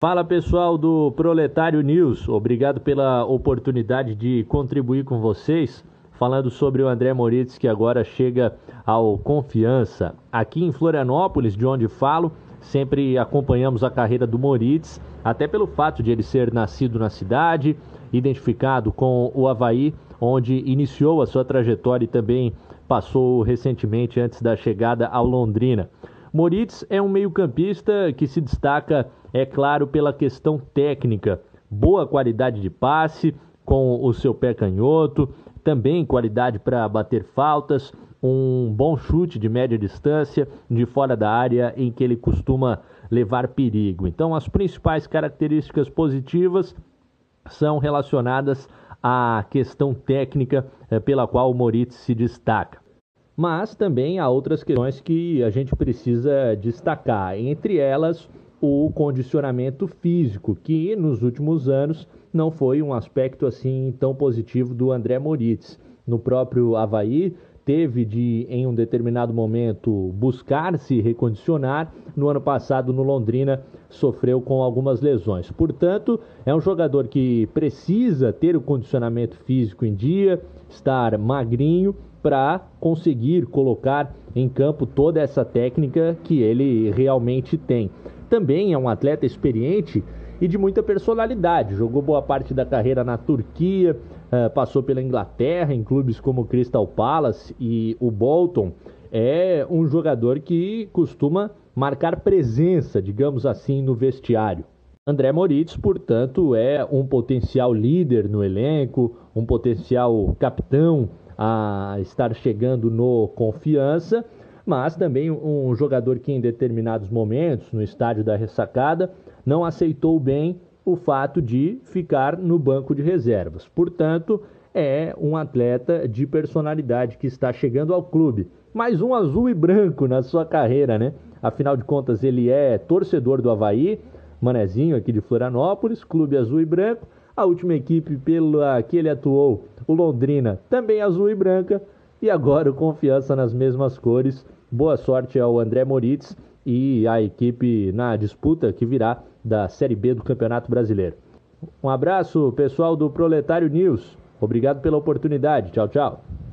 Fala pessoal do Proletário News, obrigado pela oportunidade de contribuir com vocês, falando sobre o André Moritz que agora chega ao Confiança. Aqui em Florianópolis, de onde falo, sempre acompanhamos a carreira do Moritz, até pelo fato de ele ser nascido na cidade, identificado com o Havaí, onde iniciou a sua trajetória e também passou recentemente antes da chegada ao Londrina. Moritz é um meio-campista que se destaca, é claro, pela questão técnica, boa qualidade de passe com o seu pé canhoto, também qualidade para bater faltas, um bom chute de média distância de fora da área em que ele costuma levar perigo. Então, as principais características positivas são relacionadas à questão técnica eh, pela qual o Moritz se destaca. Mas também há outras questões que a gente precisa destacar, entre elas o condicionamento físico, que nos últimos anos não foi um aspecto assim tão positivo do André Moritz. No próprio Havaí, teve de, em um determinado momento, buscar se recondicionar. No ano passado, no Londrina, sofreu com algumas lesões. Portanto, é um jogador que precisa ter o condicionamento físico em dia, estar magrinho para conseguir colocar em campo toda essa técnica que ele realmente tem. Também é um atleta experiente e de muita personalidade. Jogou boa parte da carreira na Turquia, uh, passou pela Inglaterra em clubes como Crystal Palace e o Bolton. É um jogador que costuma marcar presença, digamos assim, no vestiário. André Moritz, portanto, é um potencial líder no elenco, um potencial capitão a estar chegando no confiança, mas também um jogador que em determinados momentos, no estádio da ressacada, não aceitou bem o fato de ficar no banco de reservas. Portanto, é um atleta de personalidade que está chegando ao clube. Mais um azul e branco na sua carreira, né? Afinal de contas, ele é torcedor do Havaí, manezinho aqui de Florianópolis, clube azul e branco a última equipe pela que ele atuou, o Londrina, também azul e branca. E agora o Confiança nas mesmas cores. Boa sorte ao André Moritz e à equipe na disputa que virá da Série B do Campeonato Brasileiro. Um abraço, pessoal do Proletário News. Obrigado pela oportunidade. Tchau, tchau.